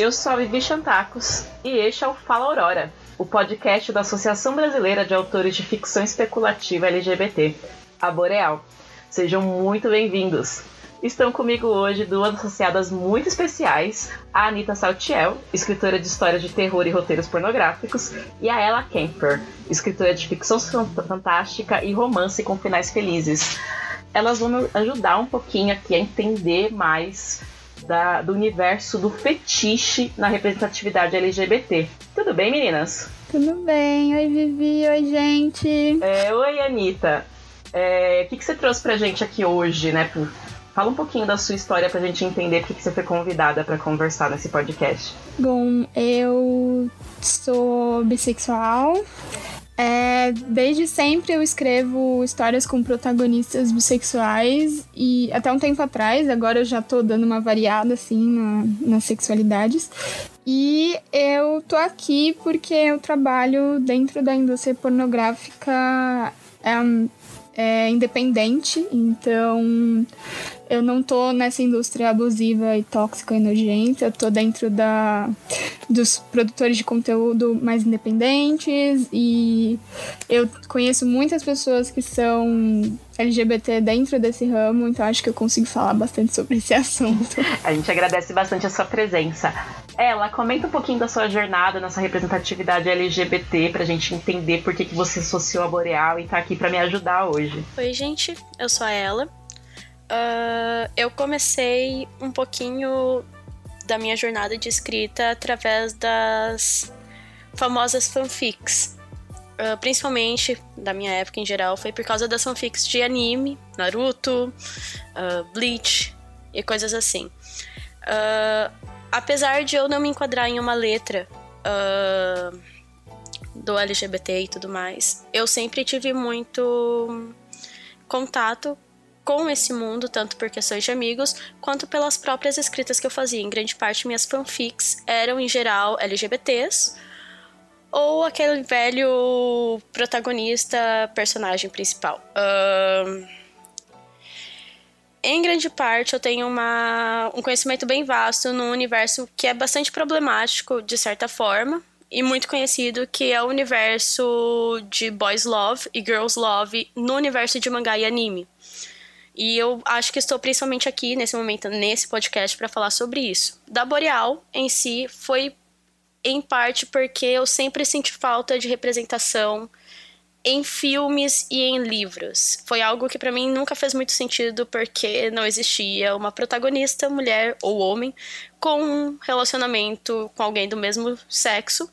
Eu sou a Vivi Chantacos e este é o Fala Aurora, o podcast da Associação Brasileira de Autores de Ficção Especulativa LGBT, a Boreal. Sejam muito bem-vindos. Estão comigo hoje duas associadas muito especiais, a Anita Saltiel, escritora de histórias de terror e roteiros pornográficos, e a Ella Kemper, escritora de ficção fantástica e romance com finais felizes. Elas vão me ajudar um pouquinho aqui a entender mais da, do universo do fetiche na representatividade LGBT. Tudo bem, meninas? Tudo bem. Oi, Vivi. Oi, gente. É, oi, Anitta. É, o que, que você trouxe pra gente aqui hoje, né? Fala um pouquinho da sua história pra gente entender por que você foi convidada para conversar nesse podcast. Bom, eu sou bissexual. É, desde sempre eu escrevo histórias com protagonistas bissexuais e até um tempo atrás, agora eu já tô dando uma variada assim na, nas sexualidades. E eu tô aqui porque eu trabalho dentro da indústria pornográfica é, é, independente, então eu não tô nessa indústria abusiva e tóxica e nojenta, eu tô dentro da, dos produtores de conteúdo mais independentes e eu conheço muitas pessoas que são LGBT dentro desse ramo, então acho que eu consigo falar bastante sobre esse assunto. A gente agradece bastante a sua presença. Ela, comenta um pouquinho da sua jornada nessa representatividade LGBT pra gente entender por que, que você associou a Boreal e tá aqui para me ajudar hoje. Oi, gente, eu sou a Ela. Uh, eu comecei um pouquinho da minha jornada de escrita através das famosas fanfics. Uh, principalmente da minha época em geral, foi por causa das fanfics de anime, Naruto, uh, Bleach e coisas assim. Uh, apesar de eu não me enquadrar em uma letra do LGBT e tudo mais, eu sempre tive muito contato com esse mundo, tanto por questões de amigos, quanto pelas próprias escritas que eu fazia. Em grande parte, minhas fanfics eram, em geral, LGBTs, ou aquele velho protagonista, personagem principal. Em grande parte, eu tenho uma, um conhecimento bem vasto num universo que é bastante problemático, de certa forma, e muito conhecido, que é o universo de Boys Love e Girls Love no universo de mangá e anime. E eu acho que estou principalmente aqui, nesse momento, nesse podcast, para falar sobre isso. Da Boreal, em si, foi em parte porque eu sempre senti falta de representação em filmes e em livros. Foi algo que para mim nunca fez muito sentido porque não existia uma protagonista, mulher ou homem, com um relacionamento com alguém do mesmo sexo.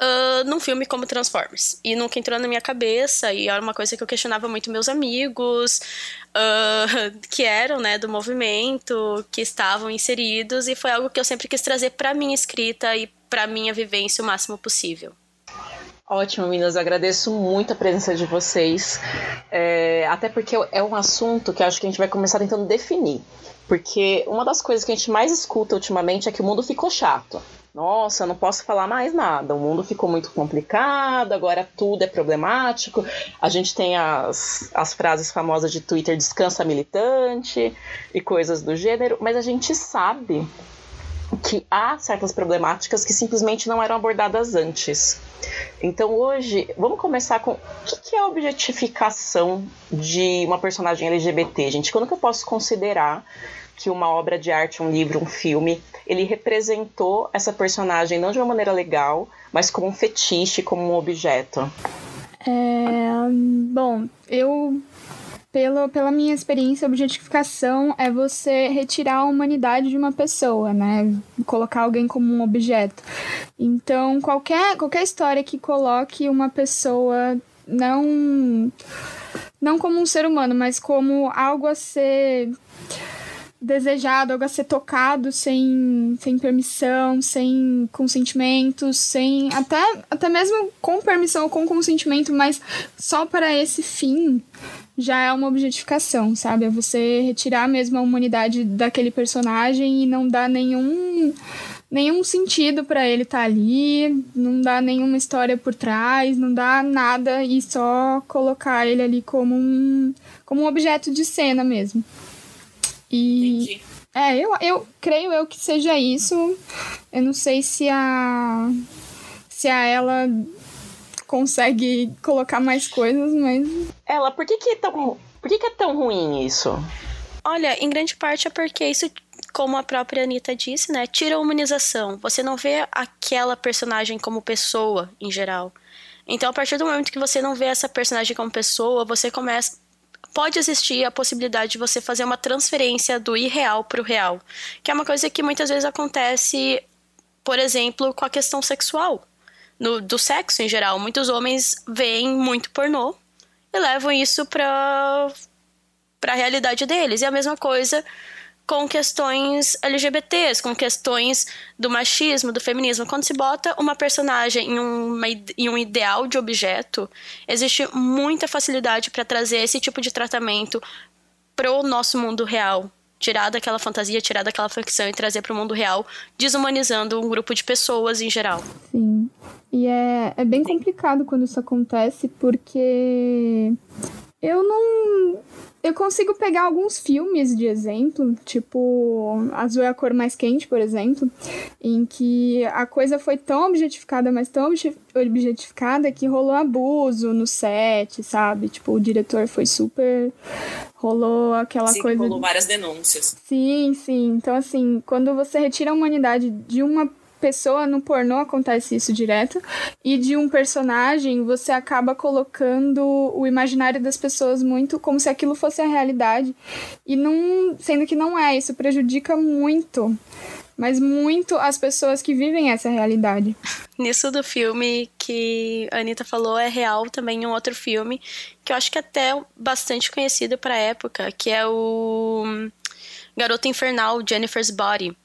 Uh, num filme como Transformers. E nunca entrou na minha cabeça, e era uma coisa que eu questionava muito meus amigos, uh, que eram, né, do movimento, que estavam inseridos, e foi algo que eu sempre quis trazer para minha escrita e para minha vivência o máximo possível. Ótimo, meninas. Agradeço muito a presença de vocês. É, até porque é um assunto que acho que a gente vai começar tentando definir. Porque uma das coisas que a gente mais escuta ultimamente é que o mundo ficou chato. Nossa, não posso falar mais nada. O mundo ficou muito complicado, agora tudo é problemático. A gente tem as, as frases famosas de Twitter descansa militante e coisas do gênero, mas a gente sabe que há certas problemáticas que simplesmente não eram abordadas antes. Então hoje, vamos começar com o que é a objetificação de uma personagem LGBT, gente? Quando que eu posso considerar que uma obra de arte, um livro, um filme, ele representou essa personagem não de uma maneira legal, mas como um fetiche, como um objeto? É, bom, eu pelo, pela minha experiência, objetificação é você retirar a humanidade de uma pessoa, né? Colocar alguém como um objeto. Então, qualquer, qualquer história que coloque uma pessoa não não como um ser humano, mas como algo a ser desejado, algo a ser tocado sem, sem permissão, sem consentimento, sem. Até, até mesmo com permissão ou com consentimento, mas só para esse fim já é uma objetificação, sabe? É você retirar mesmo a humanidade daquele personagem e não dar nenhum nenhum sentido para ele estar tá ali, não dá nenhuma história por trás, não dá nada e só colocar ele ali como um como um objeto de cena mesmo. E Entendi. É, eu, eu creio eu que seja isso. Eu não sei se a. Se a ela consegue colocar mais coisas, mas. Ela, por que, que é tão. Por que, que é tão ruim isso? Olha, em grande parte é porque isso, como a própria Anitta disse, né? Tira a humanização. Você não vê aquela personagem como pessoa em geral. Então, a partir do momento que você não vê essa personagem como pessoa, você começa. Pode existir a possibilidade de você fazer uma transferência do irreal para o real, que é uma coisa que muitas vezes acontece, por exemplo, com a questão sexual, no, do sexo em geral. Muitos homens veem muito pornô e levam isso para para a realidade deles. E a mesma coisa com questões LGBTs, com questões do machismo, do feminismo. Quando se bota uma personagem em, uma, em um ideal de objeto, existe muita facilidade para trazer esse tipo de tratamento pro nosso mundo real. Tirar daquela fantasia, tirar daquela ficção e trazer para o mundo real, desumanizando um grupo de pessoas em geral. Sim. E é, é bem complicado quando isso acontece, porque eu não eu consigo pegar alguns filmes de exemplo, tipo Azul é a cor mais quente, por exemplo, em que a coisa foi tão objetificada, mas tão objetificada que rolou abuso no set, sabe? Tipo, o diretor foi super rolou aquela sim, coisa. Rolou várias denúncias. Sim, sim. Então, assim, quando você retira a humanidade de uma pessoa no pornô acontece isso direto. E de um personagem, você acaba colocando o imaginário das pessoas muito como se aquilo fosse a realidade. E não. Sendo que não é, isso prejudica muito. Mas muito as pessoas que vivem essa realidade. Nisso do filme que a Anitta falou é real também um outro filme que eu acho que é até bastante conhecido para época, que é o Garota Infernal, Jennifer's Body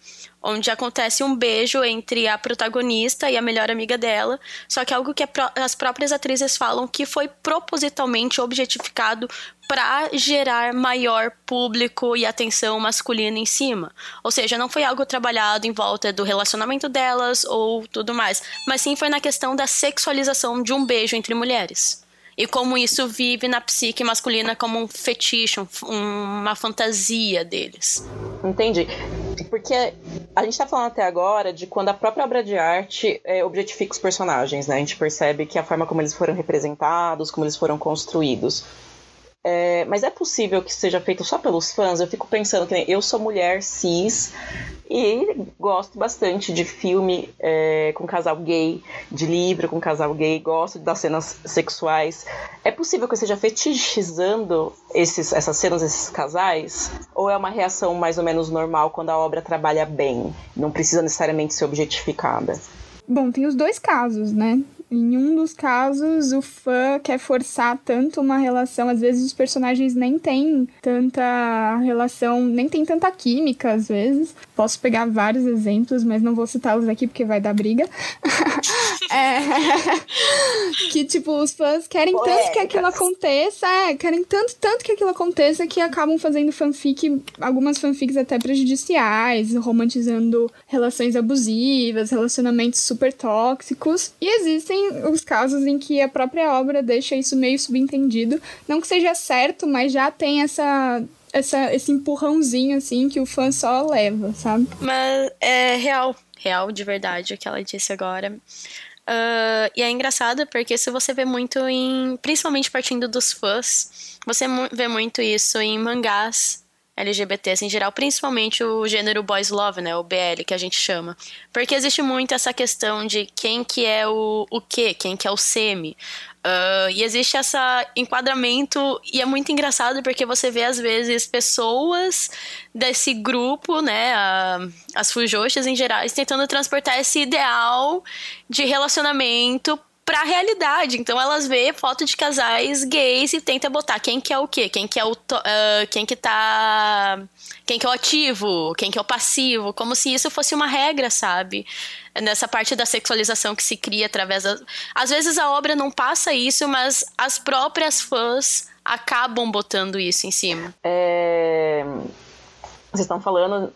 onde acontece um beijo entre a protagonista e a melhor amiga dela, só que é algo que as próprias atrizes falam que foi propositalmente objetificado para gerar maior público e atenção masculina em cima. Ou seja, não foi algo trabalhado em volta do relacionamento delas ou tudo mais, mas sim foi na questão da sexualização de um beijo entre mulheres. E como isso vive na psique masculina como um fetiche, um, uma fantasia deles. Entendi. Porque a gente tá falando até agora de quando a própria obra de arte é, objetifica os personagens, né? A gente percebe que a forma como eles foram representados, como eles foram construídos. É, mas é possível que seja feito só pelos fãs? Eu fico pensando que eu sou mulher cis e gosto bastante de filme é, com casal gay, de livro com casal gay, gosto das cenas sexuais. É possível que eu esteja fetichizando esses, essas cenas, esses casais? Ou é uma reação mais ou menos normal quando a obra trabalha bem? Não precisa necessariamente ser objetificada? Bom, tem os dois casos, né? Em um dos casos, o fã quer forçar tanto uma relação, às vezes os personagens nem têm tanta relação, nem tem tanta química, às vezes. Posso pegar vários exemplos, mas não vou citá-los aqui porque vai dar briga. é, que, tipo, os fãs querem tanto que aquilo aconteça, é, querem tanto, tanto que aquilo aconteça que acabam fazendo fanfic, algumas fanfics até prejudiciais, romantizando relações abusivas, relacionamentos super tóxicos. E existem os casos em que a própria obra deixa isso meio subentendido. Não que seja certo, mas já tem essa essa, esse empurrãozinho, assim, que o fã só leva, sabe? Mas é real, real de verdade o que ela disse agora. Uh, e é engraçado porque se você vê muito em. Principalmente partindo dos fãs, você vê muito isso em mangás LGBTs em geral, principalmente o gênero boys love, né, o BL que a gente chama. Porque existe muito essa questão de quem que é o, o quê, quem que é o semi. Uh, e existe esse enquadramento, e é muito engraçado porque você vê, às vezes, pessoas desse grupo, né, uh, as fujoshas em geral, tentando transportar esse ideal de relacionamento pra realidade. Então elas vê foto de casais gays e tenta botar quem que é o quê? Quem que é o uh, quem que tá quem que é o ativo, quem que é o passivo, como se isso fosse uma regra, sabe? Nessa parte da sexualização que se cria através da Às vezes a obra não passa isso, mas as próprias fãs acabam botando isso em cima. É... Vocês estão falando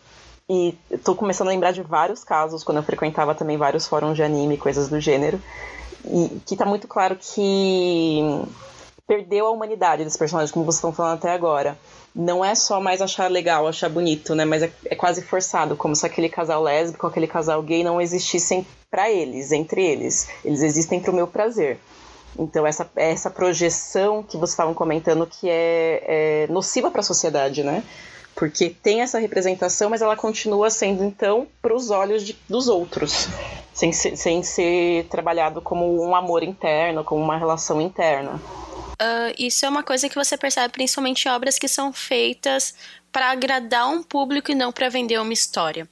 e estou começando a lembrar de vários casos quando eu frequentava também vários fóruns de anime, coisas do gênero e que tá muito claro que perdeu a humanidade desse personagem, como vocês estão falando até agora. não é só mais achar legal, achar bonito, né? Mas é, é quase forçado, como se aquele casal lésbico, aquele casal gay não existissem para eles, entre eles. Eles existem para o meu prazer. Então, essa, essa projeção que vocês estavam comentando que é, é nociva para a sociedade, né? Porque tem essa representação, mas ela continua sendo, então, para os olhos de, dos outros, sem ser, sem ser trabalhado como um amor interno, como uma relação interna. Uh, isso é uma coisa que você percebe principalmente em obras que são feitas para agradar um público e não para vender uma história.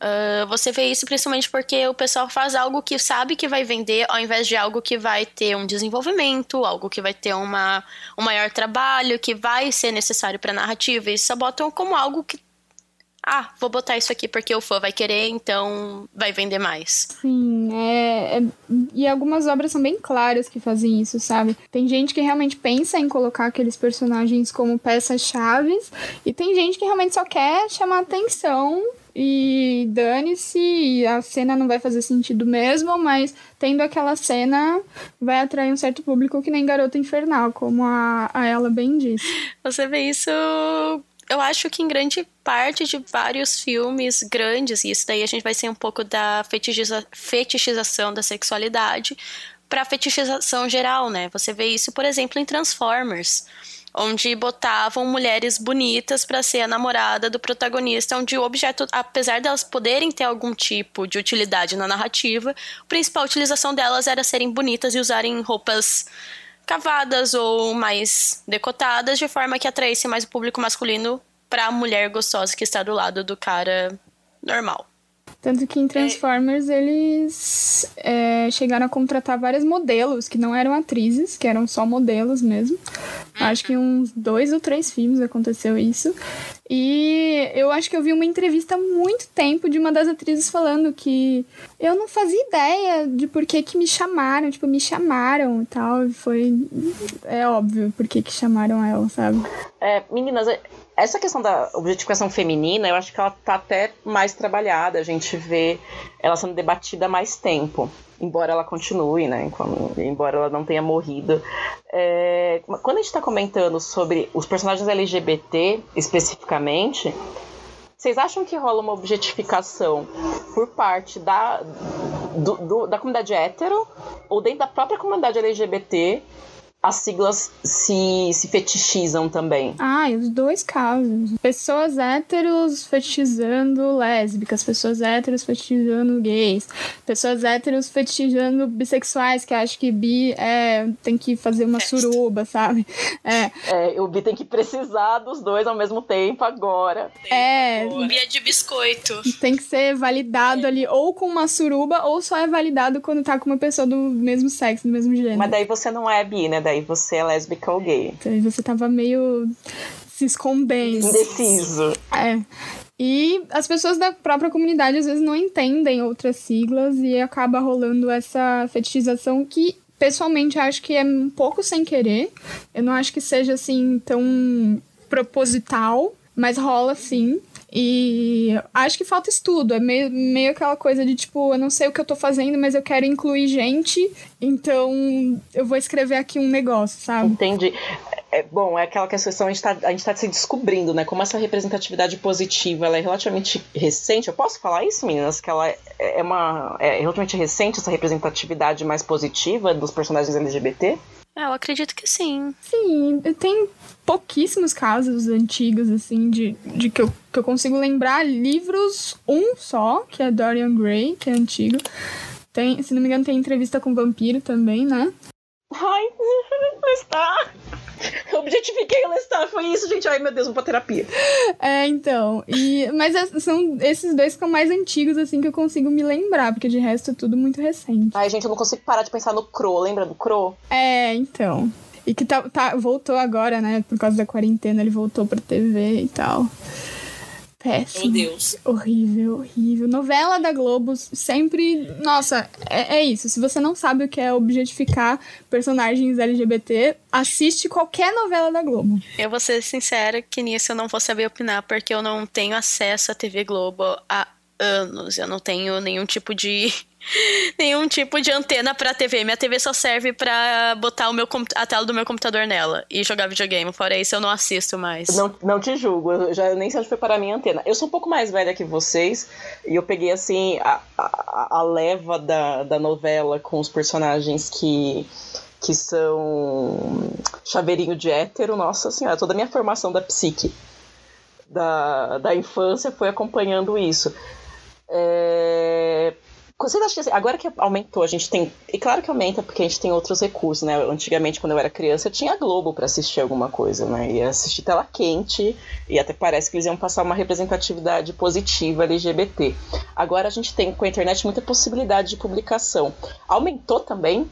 Uh, você vê isso principalmente porque o pessoal faz algo que sabe que vai vender, ao invés de algo que vai ter um desenvolvimento, algo que vai ter uma, um maior trabalho, que vai ser necessário para a narrativa. Eles só botam como algo que ah, vou botar isso aqui porque o fã vai querer, então vai vender mais. Sim, é, é, E algumas obras são bem claras que fazem isso, sabe? Tem gente que realmente pensa em colocar aqueles personagens como peças-chave, e tem gente que realmente só quer chamar atenção e dane-se, a cena não vai fazer sentido mesmo, mas tendo aquela cena vai atrair um certo público que nem Garota Infernal, como a, a ela bem disse. Você vê isso eu acho que em grande parte de vários filmes grandes, e isso daí a gente vai ser um pouco da fetichiza fetichização da sexualidade para fetichização geral, né? Você vê isso, por exemplo, em Transformers, onde botavam mulheres bonitas para ser a namorada do protagonista, onde o objeto, apesar delas poderem ter algum tipo de utilidade na narrativa, a principal utilização delas era serem bonitas e usarem roupas cavadas ou mais decotadas, de forma que atraísse mais o público masculino para a mulher gostosa que está do lado do cara normal. Tanto que em Transformers é. eles é, chegaram a contratar vários modelos que não eram atrizes, que eram só modelos mesmo. Uhum. Acho que uns dois ou três filmes aconteceu isso. E eu acho que eu vi uma entrevista há muito tempo de uma das atrizes falando que eu não fazia ideia de por que, que me chamaram, tipo, me chamaram e tal. Foi. É óbvio por que, que chamaram ela, sabe? É, meninas, essa questão da objetificação feminina, eu acho que ela tá até mais trabalhada. A gente vê ela sendo debatida há mais tempo. Embora ela continue, né? Embora ela não tenha morrido. É, quando a gente está comentando sobre os personagens LGBT especificamente, vocês acham que rola uma objetificação por parte da, do, do, da comunidade hétero ou dentro da própria comunidade LGBT as siglas se, se fetichizam também. Ah, os dois casos. Pessoas héteros fetichizando lésbicas, pessoas héteros fetichizando gays, pessoas héteros fetichizando bissexuais, que acho que bi é, tem que fazer uma suruba, sabe? É. é, o bi tem que precisar dos dois ao mesmo tempo agora. É. O bi é de biscoito. Tem que ser validado é. ali ou com uma suruba ou só é validado quando tá com uma pessoa do mesmo sexo, do mesmo gênero. Mas daí você não é bi, né? Daí você é lésbica ou gay. Então você tava meio se escondendo. Indeciso. É. E as pessoas da própria comunidade às vezes não entendem outras siglas e acaba rolando essa fetichização que pessoalmente acho que é um pouco sem querer. Eu não acho que seja assim tão proposital, mas rola sim. E acho que falta estudo. É meio, meio aquela coisa de tipo, eu não sei o que eu tô fazendo, mas eu quero incluir gente, então eu vou escrever aqui um negócio, sabe? Entendi. É, bom, é aquela questão, a gente, tá, gente tá se descobrindo, né? Como essa representatividade positiva ela é relativamente recente. Eu posso falar isso, meninas? Que ela é, é uma. É relativamente recente essa representatividade mais positiva dos personagens LGBT? É, eu acredito que sim. Sim, tem pouquíssimos casos antigos, assim, de, de que, eu, que eu consigo lembrar. Livros, um só, que é Dorian Gray, que é antigo. Tem, se não me engano, tem entrevista com vampiro também, né? Ai, está. Objetifiquei o Lestat, foi isso, gente. Ai, meu Deus, vou pra terapia. É, então. E, mas é, são esses dois que são mais antigos, assim, que eu consigo me lembrar, porque de resto é tudo muito recente. Ai, gente, eu não consigo parar de pensar no Crow. Lembra do Crow? É, então. E que tá, tá, voltou agora, né? Por causa da quarentena, ele voltou pra TV e tal. Péssimo. Meu Deus. Horrível, horrível. Novela da Globo sempre. Nossa, é, é, isso. Se você não sabe o que é objetificar personagens LGBT, assiste qualquer novela da Globo. Eu vou ser sincera que nisso eu não vou saber opinar, porque eu não tenho acesso à TV Globo há anos. Eu não tenho nenhum tipo de nenhum tipo de antena pra TV. Minha TV só serve pra botar o meu, a tela do meu computador nela e jogar videogame. Fora isso, eu não assisto mais. Não, não te julgo, eu já nem sei onde foi parar a minha antena. Eu sou um pouco mais velha que vocês e eu peguei, assim, a, a, a leva da, da novela com os personagens que que são chaveirinho de hétero, nossa senhora, toda a minha formação da psique da, da infância foi acompanhando isso. É... Vocês acham que assim, agora que aumentou, a gente tem. E claro que aumenta porque a gente tem outros recursos, né? Antigamente, quando eu era criança, eu tinha Globo para assistir alguma coisa, né? Ia assistir tela quente e até parece que eles iam passar uma representatividade positiva LGBT. Agora a gente tem com a internet muita possibilidade de publicação. Aumentou também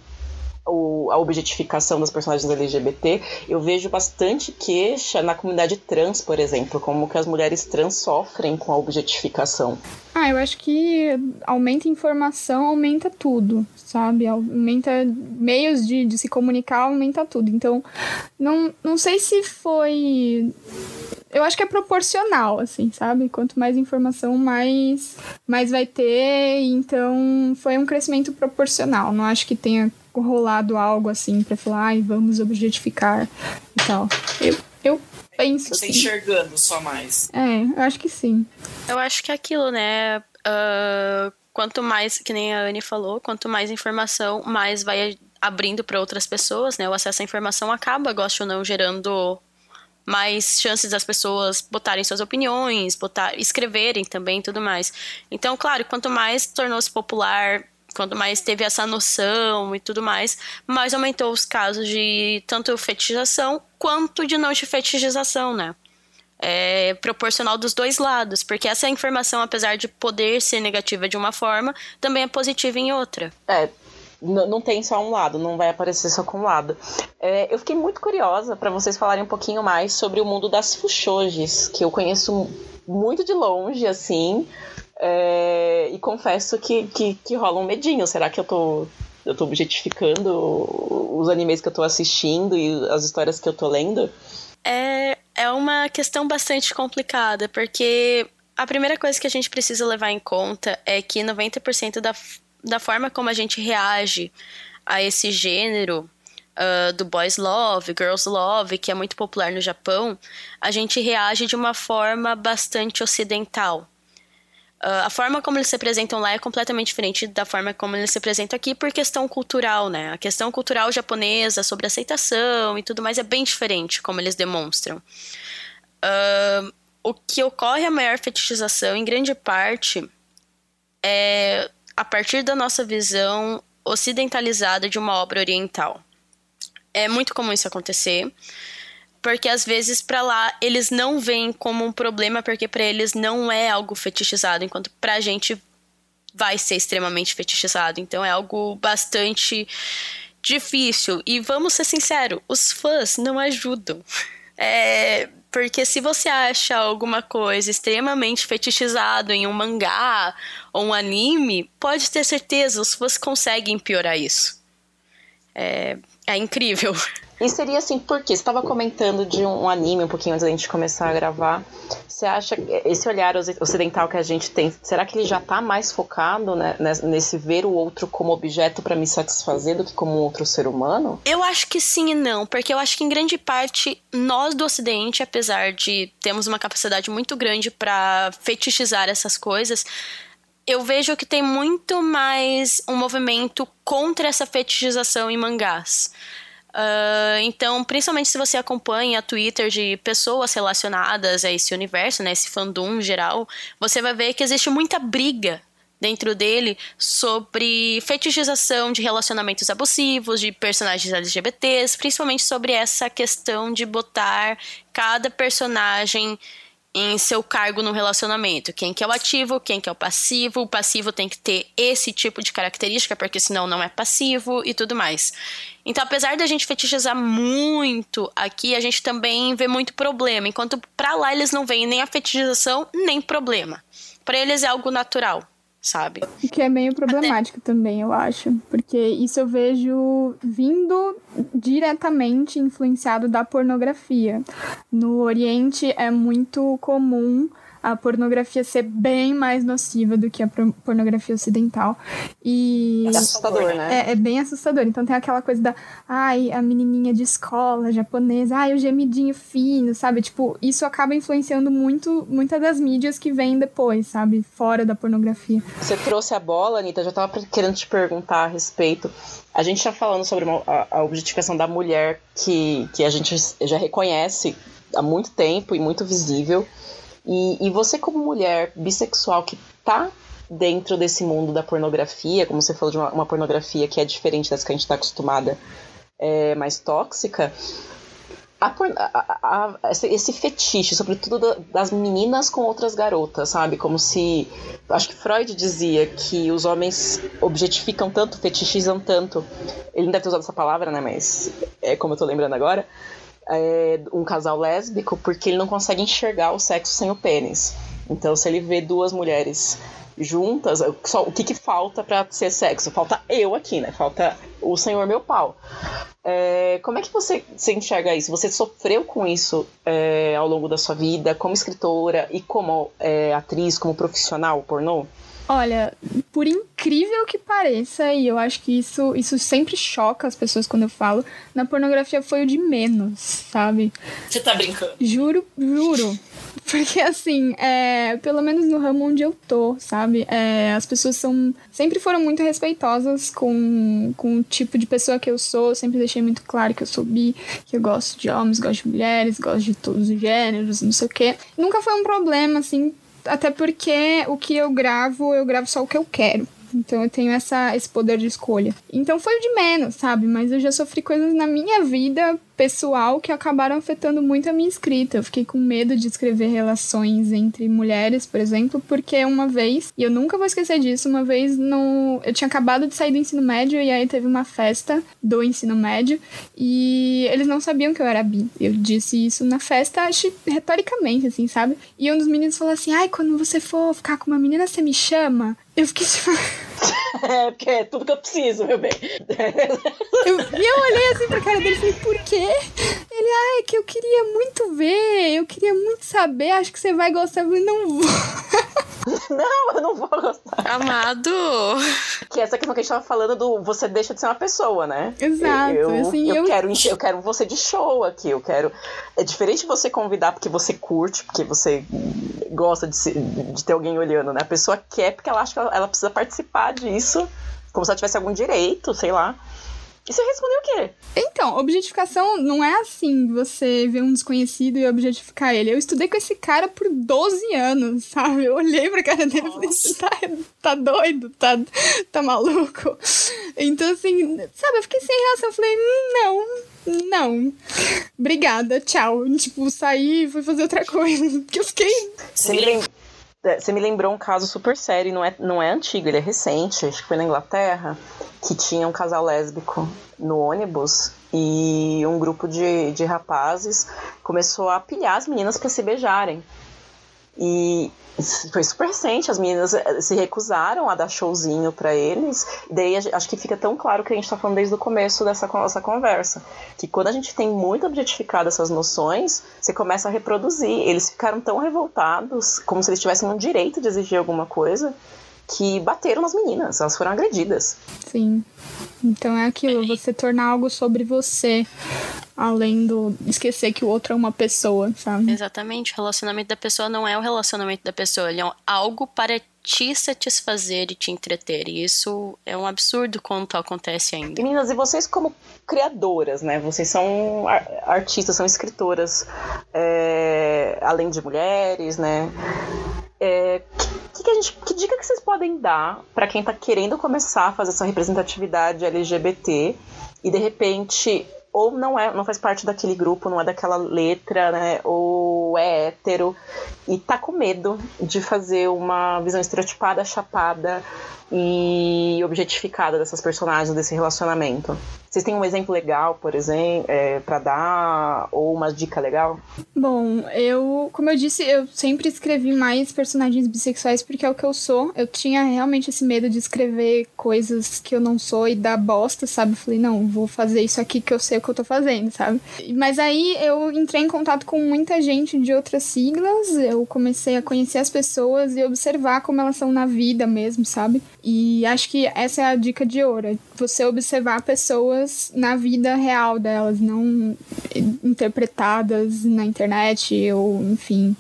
o, a objetificação das personagens LGBT, eu vejo bastante queixa na comunidade trans, por exemplo, como que as mulheres trans sofrem com a objetificação. Ah, eu acho que aumenta informação, aumenta tudo, sabe? Aumenta meios de, de se comunicar, aumenta tudo. Então, não, não sei se foi eu acho que é proporcional, assim, sabe? Quanto mais informação, mais, mais vai ter. Então, foi um crescimento proporcional. Não acho que tenha rolado algo assim para falar, ai, vamos objetificar e tal. Eu, eu penso. Você enxergando só mais. É, eu acho que sim. Eu acho que é aquilo, né? Uh, quanto mais, que nem a Anne falou, quanto mais informação, mais vai abrindo para outras pessoas, né? O acesso à informação acaba, gosto ou não, gerando mais chances das pessoas botarem suas opiniões, botar, escreverem também tudo mais. Então, claro, quanto mais tornou-se popular quanto mais teve essa noção e tudo mais, mais aumentou os casos de tanto fetichização quanto de não de fetichização, né? É proporcional dos dois lados, porque essa informação, apesar de poder ser negativa de uma forma, também é positiva em outra. É, não tem só um lado, não vai aparecer só com um lado. É, eu fiquei muito curiosa para vocês falarem um pouquinho mais sobre o mundo das fuxoges, que eu conheço muito de longe, assim, é, e confesso que, que, que rola um medinho. Será que eu tô, eu tô objetificando os animes que eu tô assistindo e as histórias que eu tô lendo? É, é uma questão bastante complicada, porque a primeira coisa que a gente precisa levar em conta é que 90% da, da forma como a gente reage a esse gênero uh, do boys love, girls love, que é muito popular no Japão, a gente reage de uma forma bastante ocidental. Uh, a forma como eles se apresentam lá é completamente diferente da forma como eles se apresentam aqui por questão cultural, né? A questão cultural japonesa sobre aceitação e tudo mais é bem diferente como eles demonstram. Uh, o que ocorre a maior fetichização, em grande parte, é a partir da nossa visão ocidentalizada de uma obra oriental. É muito comum isso acontecer porque às vezes para lá eles não veem como um problema porque para eles não é algo fetichizado, enquanto pra gente vai ser extremamente fetichizado. Então é algo bastante difícil. E vamos ser sinceros, os fãs não ajudam. É, porque se você acha alguma coisa extremamente fetichizado em um mangá ou um anime, pode ter certeza, os fãs conseguem piorar isso. É, é incrível. E seria assim, por quê? Você estava comentando de um anime um pouquinho antes da gente começar a gravar. Você acha que esse olhar ocidental que a gente tem, será que ele já está mais focado né, nesse ver o outro como objeto para me satisfazer do que como outro ser humano? Eu acho que sim e não, porque eu acho que em grande parte nós do Ocidente, apesar de termos uma capacidade muito grande para fetichizar essas coisas, eu vejo que tem muito mais um movimento contra essa fetichização em mangás. Uh, então, principalmente se você acompanha Twitter de pessoas relacionadas a esse universo, né, esse fandom geral, você vai ver que existe muita briga dentro dele sobre fetichização de relacionamentos abusivos, de personagens LGBTs, principalmente sobre essa questão de botar cada personagem em seu cargo no relacionamento. Quem que é o ativo, quem que é o passivo. O passivo tem que ter esse tipo de característica, porque senão não é passivo e tudo mais. Então, apesar da gente fetichizar muito aqui, a gente também vê muito problema. Enquanto para lá eles não veem nem a fetichização, nem problema. Para eles é algo natural sabe? O que é meio problemático Até... também, eu acho. Porque isso eu vejo vindo diretamente influenciado da pornografia. No Oriente é muito comum a pornografia ser bem mais nociva do que a pornografia ocidental. E. É assustador, né? É, é bem assustador. Então tem aquela coisa da. Ai, a menininha de escola japonesa. Ai, o gemidinho fino, sabe? Tipo, isso acaba influenciando muito, muitas das mídias que vêm depois, sabe? Fora da pornografia. Você trouxe a bola, Anitta, já tava querendo te perguntar a respeito. A gente tá falando sobre uma, a, a objetificação da mulher que, que a gente já reconhece há muito tempo e muito visível. E, e você, como mulher bissexual que tá dentro desse mundo da pornografia, como você falou de uma, uma pornografia que é diferente das que a gente está acostumada, é, mais tóxica, a, a, a, esse fetiche, sobretudo das meninas com outras garotas, sabe? Como se. Acho que Freud dizia que os homens objetificam tanto, fetichizam tanto. Ele não deve ter usado essa palavra, né? Mas é como eu tô lembrando agora é, um casal lésbico porque ele não consegue enxergar o sexo sem o pênis. Então, se ele vê duas mulheres juntas, só, o que, que falta para ser sexo? Falta eu aqui, né? Falta o senhor meu pau. É, como é que você, você enxerga isso? Você sofreu com isso é, ao longo da sua vida, como escritora e como é, atriz, como profissional pornô? Olha, por incrível que pareça, e eu acho que isso, isso sempre choca as pessoas quando eu falo, na pornografia foi o de menos, sabe? Você tá brincando? Juro, juro. Porque assim, é, pelo menos no ramo onde eu tô, sabe? É, as pessoas são. Sempre foram muito respeitosas com, com o tipo de pessoa que eu sou. Sempre deixei muito claro que eu sou bi, que eu gosto de homens, gosto de mulheres, gosto de todos os gêneros, não sei o quê. Nunca foi um problema, assim, até porque o que eu gravo, eu gravo só o que eu quero. Então eu tenho essa, esse poder de escolha. Então foi o de menos, sabe? Mas eu já sofri coisas na minha vida pessoal que acabaram afetando muito a minha escrita. Eu fiquei com medo de escrever relações entre mulheres, por exemplo, porque uma vez, e eu nunca vou esquecer disso, uma vez no, eu tinha acabado de sair do ensino médio e aí teve uma festa do ensino médio e eles não sabiam que eu era bi. Eu disse isso na festa, acho retoricamente, assim, sabe? E um dos meninos falou assim: ai, quando você for ficar com uma menina, você me chama? Eu fiquei tipo. é, porque é tudo que eu preciso, meu bem. eu, e eu olhei assim pra cara dele e falei, por quê? Ele, ah, é que eu queria muito ver, eu queria muito saber, acho que você vai gostar. Eu falei, não vou. não, eu não vou gostar. Amado! Que é essa questão que a gente tava falando do você deixa de ser uma pessoa, né? Exato. Eu, assim, eu, eu... Quero, eu quero você de show aqui, eu quero... É diferente você convidar porque você curte, porque você gosta de, se, de ter alguém olhando, né? A pessoa quer porque ela acha que ela, ela precisa participar disso, como se ela tivesse algum direito, sei lá. E você respondeu o quê? Então, objetificação não é assim, você ver um desconhecido e objetificar ele. Eu estudei com esse cara por 12 anos, sabe? Eu olhei pra cara dele e falei, tá, tá doido? Tá, tá maluco? Então, assim, sabe, eu fiquei sem reação. Eu falei, não, não. Obrigada, tchau. Tipo, saí e fui fazer outra coisa. Porque eu fiquei. Você me. Você me lembrou um caso super sério, não é, não é antigo, ele é recente, acho que foi na Inglaterra que tinha um casal lésbico no ônibus e um grupo de, de rapazes começou a pilhar as meninas para se beijarem. E foi super recente, as meninas eh, se recusaram a dar showzinho para eles. Daí acho que fica tão claro que a gente tá falando desde o começo dessa nossa conversa. Que quando a gente tem muito objetificado essas noções, você começa a reproduzir. Eles ficaram tão revoltados, como se eles tivessem um direito de exigir alguma coisa, que bateram nas meninas, elas foram agredidas. Sim. Então é aquilo, você tornar algo sobre você, além do esquecer que o outro é uma pessoa, sabe? Exatamente. O relacionamento da pessoa não é o relacionamento da pessoa, ele é algo para te satisfazer e te entreter. E isso é um absurdo quando acontece ainda. Meninas, e vocês como criadoras, né? Vocês são artistas, são escritoras, é, além de mulheres, né? É, que, que, gente, que dica que vocês podem dar para quem está querendo começar a fazer essa representatividade LGBT e de repente ou não é, não faz parte daquele grupo, não é daquela letra, né? Ou é hétero e tá com medo de fazer uma visão estereotipada, chapada e objetificada dessas personagens desse relacionamento. Vocês têm um exemplo legal, por exemplo, é, para dar ou uma dica legal? Bom, eu, como eu disse, eu sempre escrevi mais personagens bissexuais porque é o que eu sou. Eu tinha realmente esse medo de escrever coisas que eu não sou e dar bosta, sabe? Falei, não, vou fazer isso aqui que eu sei o que eu tô fazendo, sabe? Mas aí eu entrei em contato com muita gente de outras siglas, eu comecei a conhecer as pessoas e observar como elas são na vida mesmo, sabe? E acho que essa é a dica de ouro, é você observar pessoas na vida real delas, não interpretadas na internet ou, enfim,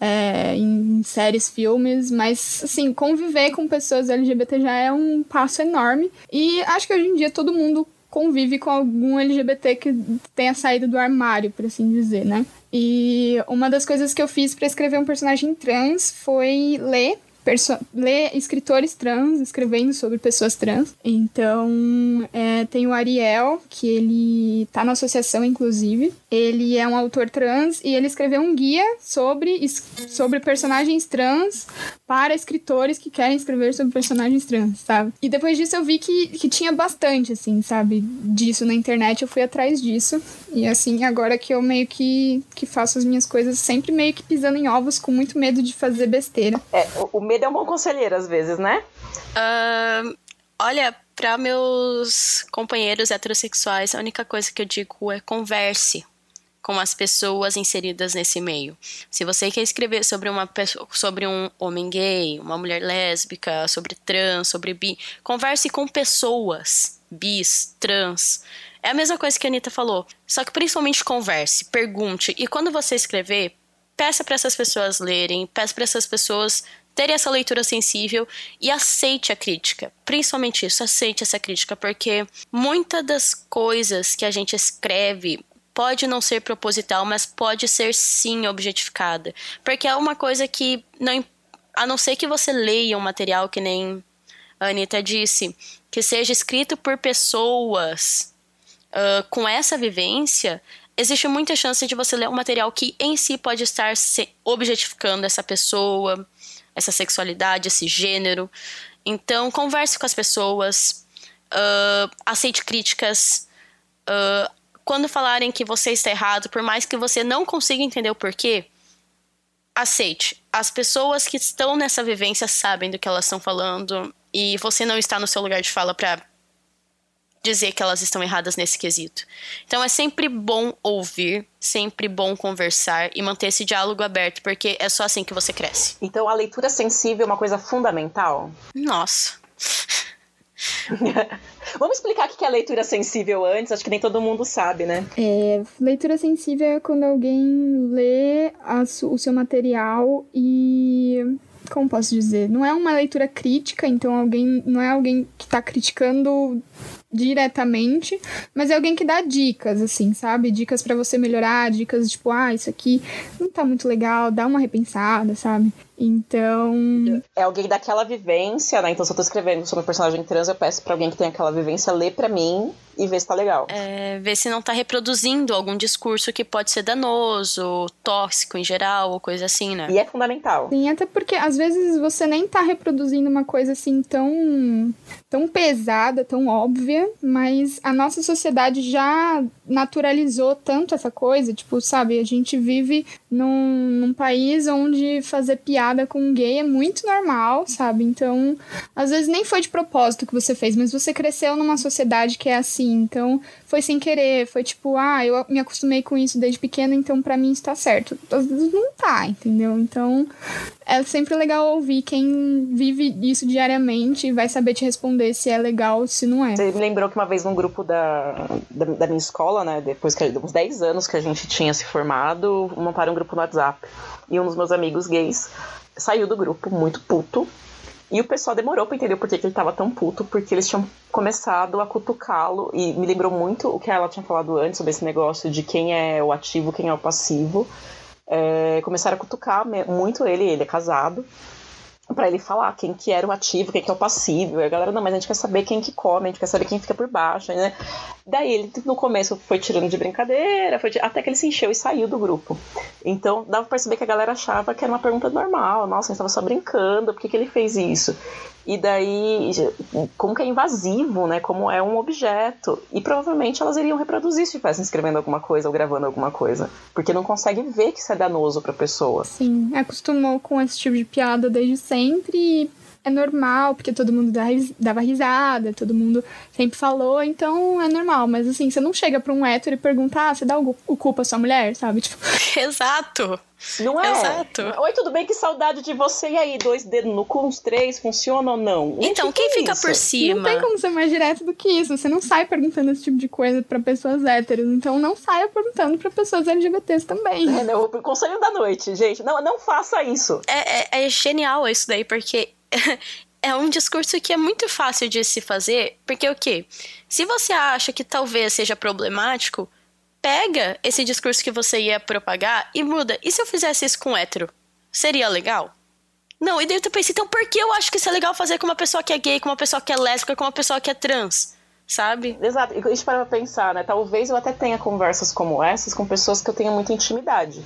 é, em séries, filmes, mas, assim, conviver com pessoas LGBT já é um passo enorme e acho que hoje em dia todo mundo convive com algum LGBT que tenha saído do armário, por assim dizer, né? E uma das coisas que eu fiz para escrever um personagem trans foi ler ler escritores trans escrevendo sobre pessoas trans. Então, é, tem o Ariel, que ele tá na associação, inclusive. Ele é um autor trans e ele escreveu um guia sobre, sobre personagens trans para escritores que querem escrever sobre personagens trans, sabe? E depois disso eu vi que, que tinha bastante, assim, sabe? Disso na internet, eu fui atrás disso. E assim, agora que eu meio que, que faço as minhas coisas sempre meio que pisando em ovos, com muito medo de fazer besteira. É, o medo é um bom conselheiro às vezes, né? Uh, olha, para meus companheiros heterossexuais, a única coisa que eu digo é converse com as pessoas inseridas nesse meio. Se você quer escrever sobre uma sobre um homem gay, uma mulher lésbica, sobre trans, sobre bi, converse com pessoas bis, trans. É a mesma coisa que a Anitta falou. Só que principalmente converse, pergunte. E quando você escrever, peça para essas pessoas lerem, peça para essas pessoas terem essa leitura sensível e aceite a crítica. Principalmente isso, aceite essa crítica, porque muitas das coisas que a gente escreve pode não ser proposital, mas pode ser sim objetificada. Porque é uma coisa que não a não ser que você leia um material que nem a Anitta disse, que seja escrito por pessoas uh, com essa vivência, existe muita chance de você ler um material que em si pode estar se objetificando essa pessoa, essa sexualidade, esse gênero. Então, converse com as pessoas, uh, aceite críticas. Uh, quando falarem que você está errado, por mais que você não consiga entender o porquê, aceite. As pessoas que estão nessa vivência sabem do que elas estão falando e você não está no seu lugar de fala para dizer que elas estão erradas nesse quesito. Então é sempre bom ouvir, sempre bom conversar e manter esse diálogo aberto, porque é só assim que você cresce. Então a leitura sensível é uma coisa fundamental? Nossa. Vamos explicar o que é leitura sensível antes, acho que nem todo mundo sabe, né? É, leitura sensível é quando alguém lê a, o seu material e como posso dizer, não é uma leitura crítica, então alguém não é alguém que está criticando diretamente, mas é alguém que dá dicas, assim, sabe? Dicas para você melhorar, dicas tipo, ah, isso aqui não tá muito legal, dá uma repensada, sabe? Então. É alguém daquela vivência, né? Então, se eu tô escrevendo sobre um personagem trans, eu peço pra alguém que tem aquela vivência ler pra mim e ver se tá legal. É, ver se não tá reproduzindo algum discurso que pode ser danoso, tóxico em geral, ou coisa assim, né? E é fundamental. Sim, até porque às vezes você nem tá reproduzindo uma coisa assim tão, tão pesada, tão óbvia, mas a nossa sociedade já naturalizou tanto essa coisa, tipo, sabe, a gente vive num, num país onde fazer piada piada com um gay é muito normal, sabe? Então, às vezes nem foi de propósito que você fez, mas você cresceu numa sociedade que é assim. Então, foi sem querer, foi tipo, ah, eu me acostumei com isso desde pequena, então para mim está certo. Às vezes não tá, entendeu? Então, é sempre legal ouvir quem vive isso diariamente e vai saber te responder se é legal ou se não é. Você me lembrou que uma vez num grupo da, da, da minha escola, né, depois que uns 10 anos que a gente tinha se formado, montaram um grupo no WhatsApp. E um dos meus amigos gays saiu do grupo muito puto. E o pessoal demorou para entender por que, que ele tava tão puto, porque eles tinham começado a cutucá-lo. E me lembrou muito o que ela tinha falado antes sobre esse negócio de quem é o ativo, quem é o passivo. É, começaram a cutucar muito ele, ele é casado para ele falar quem que era o ativo, quem que é o passivo. E a galera, não, mas a gente quer saber quem que come, a gente quer saber quem fica por baixo, né? Daí ele, no começo, foi tirando de brincadeira, foi, até que ele se encheu e saiu do grupo. Então, dava pra perceber que a galera achava que era uma pergunta normal. Nossa, a gente tava só brincando, por que, que ele fez isso? E daí, como que é invasivo, né? Como é um objeto. E provavelmente elas iriam reproduzir se estivessem escrevendo alguma coisa ou gravando alguma coisa. Porque não consegue ver que isso é danoso pra pessoa. Sim, acostumou com esse tipo de piada desde sempre e é normal, porque todo mundo dava risada, todo mundo sempre falou, então é normal. Mas assim, você não chega pra um hétero e pergunta, ah, você dá o, o cu pra sua mulher, sabe? Tipo... Exato. Não é? Exato. Oi, tudo bem? Que saudade de você. E aí, dois dedos no cu, uns três, funciona ou não? Então, Gente, quem que fica isso? por cima? Não tem como ser mais direto do que isso. Você não sai perguntando esse tipo de coisa pra pessoas héteros. Então não saia perguntando pra pessoas LGBTs também. É, não, o conselho da noite, gente. Não, não faça isso. É, é, é genial isso daí, porque é um discurso que é muito fácil de se fazer, porque o quê? Se você acha que talvez seja problemático, pega esse discurso que você ia propagar e muda. E se eu fizesse isso com hétero? Seria legal? Não, e daí eu pensei, então por que eu acho que isso é legal fazer com uma pessoa que é gay, com uma pessoa que é lésbica, com uma pessoa que é trans? Sabe? Exato. E gente para pensar, né? Talvez eu até tenha conversas como essas com pessoas que eu tenha muita intimidade.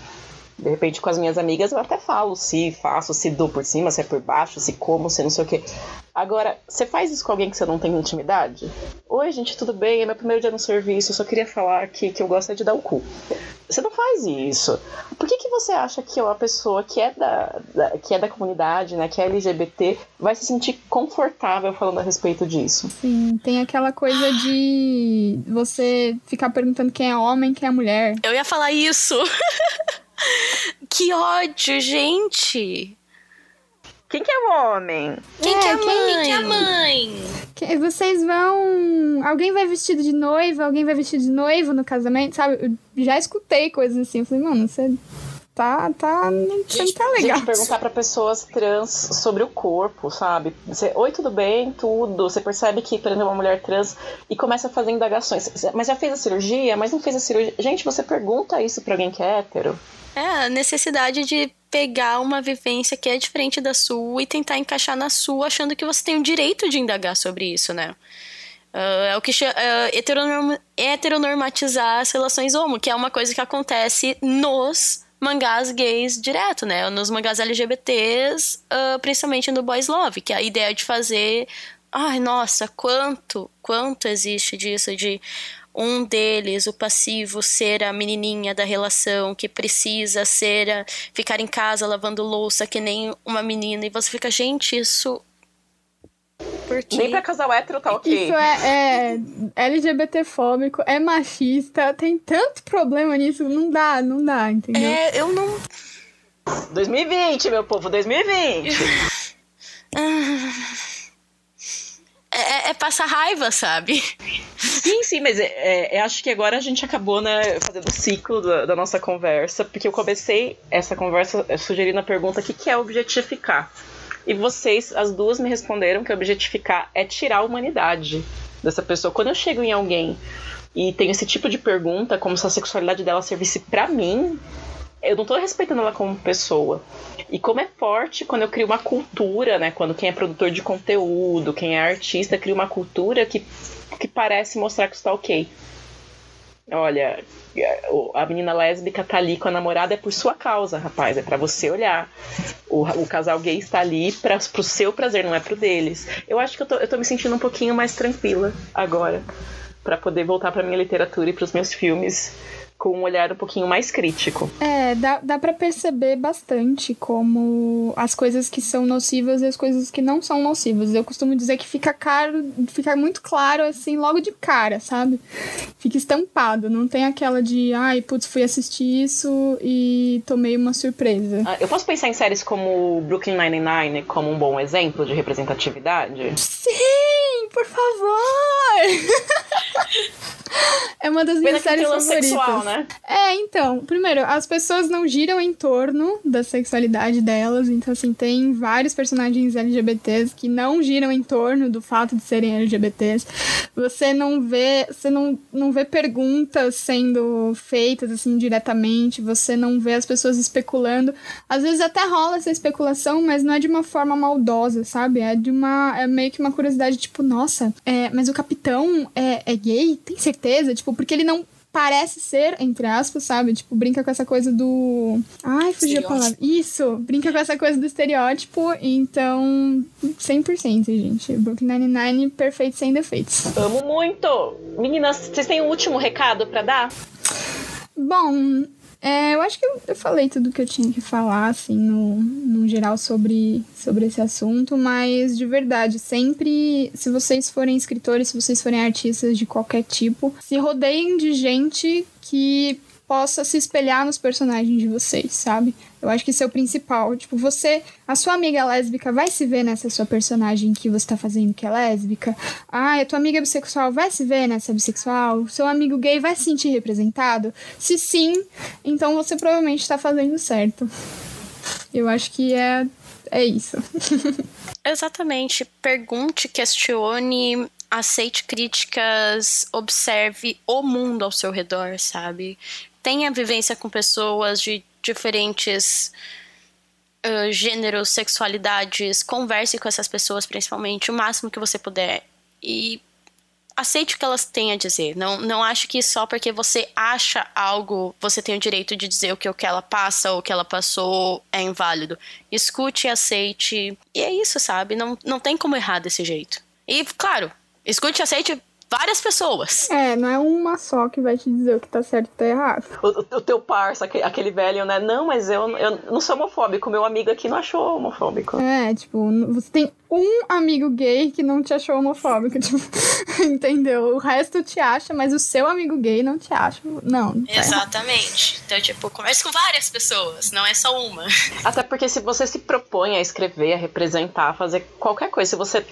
De repente, com as minhas amigas, eu até falo se faço, se dou por cima, se é por baixo, se como, se não sei o quê. Agora, você faz isso com alguém que você não tem intimidade? Oi, gente, tudo bem? É meu primeiro dia no serviço, eu só queria falar que, que eu gosto é de dar o cu. Você não faz isso. Por que, que você acha que uma pessoa que é da, da, que é da comunidade, né, que é LGBT, vai se sentir confortável falando a respeito disso? Sim, tem aquela coisa de você ficar perguntando quem é homem, quem é mulher. Eu ia falar isso. que ódio, gente. Quem que é o homem? Quem É, que é quem- mãe? quem que é mãe? Que- Vocês vão. Alguém vai vestido de noiva, alguém vai vestido de noivo no casamento, sabe? Eu já escutei coisas assim. Eu falei, mano, você tá. tá não, você não tá legal. Gente, perguntar pra pessoas trans sobre o corpo, sabe? Você, Oi, tudo bem? Tudo. Você percebe que, por exemplo, é uma mulher trans e começa a fazer indagações. Mas já fez a cirurgia? Mas não fez a cirurgia? Gente, você pergunta isso pra alguém que é hétero? É, a necessidade de pegar uma vivência que é diferente da sua e tentar encaixar na sua, achando que você tem o direito de indagar sobre isso, né? Ah, é o que cha- ah, heteronorm- heteronormatizar as relações homo, que é uma coisa que acontece nos mangás gays direto, né? Nos mangás LGBTs, ah, principalmente no Boys Love, que é a ideia de fazer. Ai, nossa, quanto, quanto existe disso de um deles, o passivo, ser a menininha da relação que precisa ser a, ficar em casa lavando louça que nem uma menina e você fica, gente, isso por quê? Nem pra casal hétero tá ok. Isso é, é LGBTfóbico, é machista, tem tanto problema nisso, não dá, não dá, entendeu? É, eu não 2020, meu povo, 2020. é, é passar raiva, sabe? sim, sim, mas é, é, eu acho que agora a gente acabou, né, fazendo o ciclo da, da nossa conversa, porque eu comecei essa conversa sugerindo a pergunta: o que, que é objetificar? E vocês, as duas, me responderam que objetificar é tirar a humanidade dessa pessoa. Quando eu chego em alguém e tenho esse tipo de pergunta, como se a sexualidade dela servisse pra mim, eu não tô respeitando ela como pessoa. E como é forte quando eu crio uma cultura, né? Quando quem é produtor de conteúdo, quem é artista, cria uma cultura que, que parece mostrar que está ok. Olha, a menina lésbica tá ali com a namorada é por sua causa, rapaz. É pra você olhar. O, o casal gay está ali pra, pro seu prazer, não é pro deles. Eu acho que eu tô, eu tô me sentindo um pouquinho mais tranquila agora. Pra poder voltar pra minha literatura e pros meus filmes com um olhar um pouquinho mais crítico. É, dá, dá pra perceber bastante como as coisas que são nocivas e as coisas que não são nocivas. Eu costumo dizer que fica caro, fica muito claro assim logo de cara, sabe? Fica estampado, não tem aquela de, ai, putz, fui assistir isso e tomei uma surpresa. Ah, Eu posso pensar em séries como Brooklyn Nine-Nine como um bom exemplo de representatividade? Sim, por favor! é uma das Pena minhas séries favoritas. sexual, né? É, então, primeiro, as pessoas não giram em torno da sexualidade delas, então, assim, tem vários personagens LGBTs que não giram em torno do fato de serem LGBTs. Você não vê, você não, não vê perguntas sendo feitas, assim, diretamente, você não vê as pessoas especulando. Às vezes até rola essa especulação, mas não é de uma forma maldosa, sabe? É de uma, é meio que uma curiosidade, tipo, nossa, é, mas o capitão é, é gay? Tem certeza? Tipo, porque ele não parece ser, entre aspas, sabe? Tipo, brinca com essa coisa do. Ai, fugiu a palavra. Isso, brinca com essa coisa do estereótipo. Então, 100%, gente. Brooklyn Nine-Nine, perfeito sem defeitos. Amo muito! Meninas, vocês têm um último recado pra dar? Bom, É, eu acho que eu, falei tudo que eu tinha que falar, assim, no, no geral, sobre, sobre esse assunto, mas de verdade, sempre, se vocês forem escritores, se vocês forem artistas de qualquer tipo, se rodeiem de gente que possa se espelhar nos personagens de vocês, sabe? Eu acho que isso é o principal. Tipo, você, a sua amiga lésbica vai se ver nessa sua personagem que você tá fazendo que é lésbica. Ah, a tua amiga bissexual vai se ver nessa bissexual. Seu amigo gay vai se sentir representado? Se sim, então você provavelmente está fazendo certo. Eu acho que é, é isso. Exatamente. Pergunte, questione, aceite críticas, observe o mundo ao seu redor, sabe? tenha vivência com pessoas de diferentes uh, gêneros, sexualidades, converse com essas pessoas principalmente o máximo que você puder e aceite o que elas têm a dizer. Não, não acho que só porque você acha algo, você tem o direito de dizer o que, o que ela passa ou o que ela passou é inválido. Escute, aceite. E é isso, sabe? Não, não tem como errar desse jeito. E, claro, escute, aceite várias pessoas. É, não é uma só que vai te dizer o que tá certo e tá errado. O, o teu parça, aquele velho, né? Não, mas eu, eu não sou homofóbico. Meu amigo aqui não achou homofóbico. É, tipo, você tem um amigo gay que não te achou homofóbico, tipo, entendeu? O resto te acha, mas o seu amigo gay não te acha. Não. Tá Exatamente. Então, tipo, converse com várias pessoas, não é só uma. Até porque se você se propõe a escrever, a representar, a fazer qualquer coisa, se você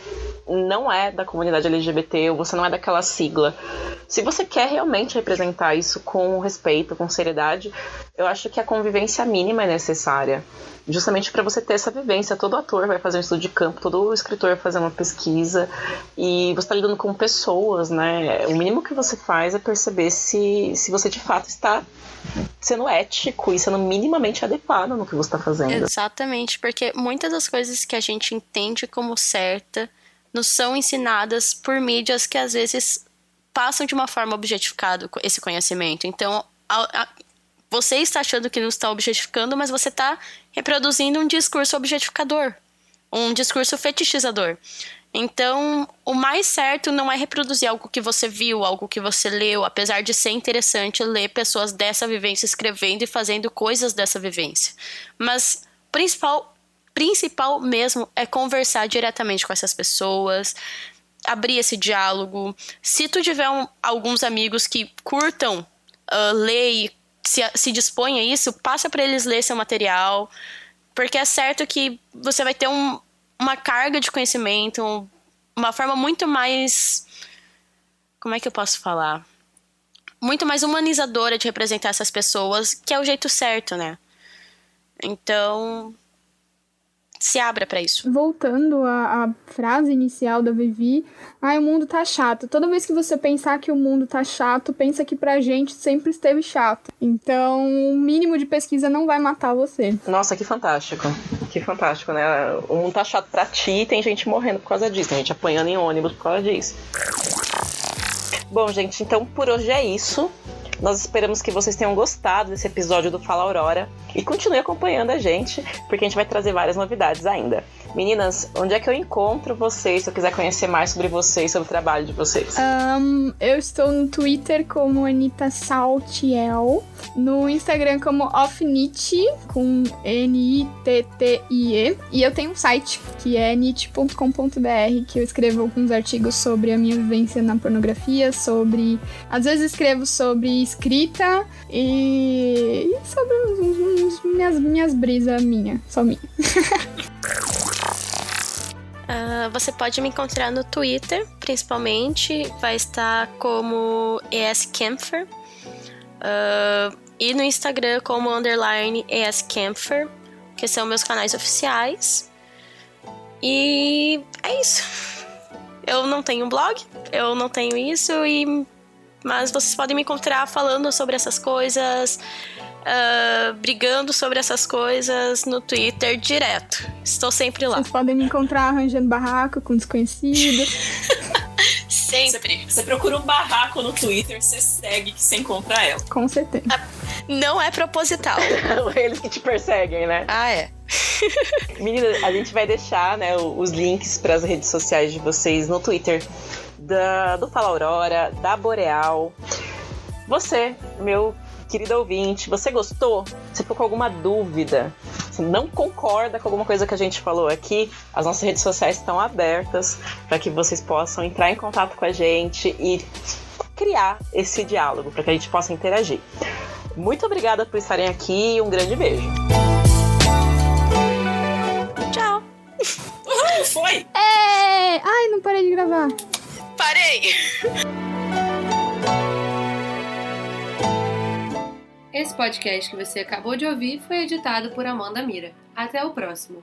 não é da comunidade LGBT ou você não é daquela sigla, se você quer realmente representar isso com respeito, com seriedade, eu acho que a convivência mínima é necessária. Justamente para você ter essa vivência. Todo ator vai fazer um estudo de campo, todo escritor vai fazer uma pesquisa e você está lidando com pessoas, né? O mínimo que você faz é perceber se, se você de fato está sendo ético e sendo minimamente adequado no que você está fazendo. Exatamente, porque muitas das coisas que a gente entende como certa nos são ensinadas por mídias que às vezes passam de uma forma objetificada esse conhecimento. Então, a, a, você está achando que não está objetificando, mas você está reproduzindo um discurso objetificador, um discurso fetichizador. Então, o mais certo não é reproduzir algo que você viu, algo que você leu, apesar de ser interessante ler pessoas dessa vivência escrevendo e fazendo coisas dessa vivência. Mas principal principal mesmo é conversar diretamente com essas pessoas, abrir esse diálogo. Se tu tiver um, alguns amigos que curtam uh, ler e se, se dispõe a isso, passa para eles ler seu material, porque é certo que você vai ter um, uma carga de conhecimento, uma forma muito mais. Como é que eu posso falar? Muito mais humanizadora de representar essas pessoas, que é o jeito certo, né? Então, se abra para isso. Voltando à, à, frase inicial da Vivi, ah, o mundo tá chato. Toda vez que você pensar que o mundo tá chato, pensa que pra gente sempre esteve chato. Então, o mínimo de pesquisa não vai matar você. Nossa, que fantástico. Que fantástico, né? O mundo tá chato pra ti e tem gente morrendo por causa disso, tem gente apanhando em ônibus por causa disso. Bom, gente, então por hoje é isso. Nós esperamos que vocês tenham gostado desse episódio do Fala Aurora e continue acompanhando a gente, porque a gente vai trazer várias novidades ainda. Meninas, onde é que eu encontro vocês se eu quiser conhecer mais sobre vocês, sobre o trabalho de vocês? Um, eu estou no Twitter como Anitta Saltiel, no Instagram como Offnit, com N-I-T-T-I-E, e eu tenho um site que é nit.com.br, que eu escrevo alguns artigos sobre a minha vivência na pornografia, sobre. Às vezes escrevo sobre escrita e, e sobre uns, uns, minhas, minhas brisas minha, só minha. Uh, você pode me encontrar no Twitter, principalmente, vai estar como ESCamfer. Uh, e no Instagram como underline ESCamfer, que são meus canais oficiais. E é isso. Eu não tenho blog, eu não tenho isso, e mas vocês podem me encontrar falando sobre essas coisas, uh, brigando sobre essas coisas no Twitter direto. Estou sempre lá. Vocês podem me encontrar arranjando barraco com desconhecido. sempre. Você, procura um barraco no Twitter, você segue que você encontra ela. Com certeza. Não é proposital. Eles que te perseguem, né? Ah, é. Menina, a gente vai deixar né, os links para as redes sociais de vocês no Twitter da, do Fala Aurora, da Boreal. Você, meu querido ouvinte, você gostou? Se ficou com alguma dúvida, se não concorda com alguma coisa que a gente falou aqui, as nossas redes sociais estão abertas para que vocês possam entrar em contato com a gente e criar esse diálogo para que a gente possa interagir. Muito obrigada por estarem aqui e um grande beijo. Tchau. Foi! É... Ai, não parei de gravar. Parei. Esse podcast que você acabou de ouvir foi editado por Amanda Mira. Até o próximo.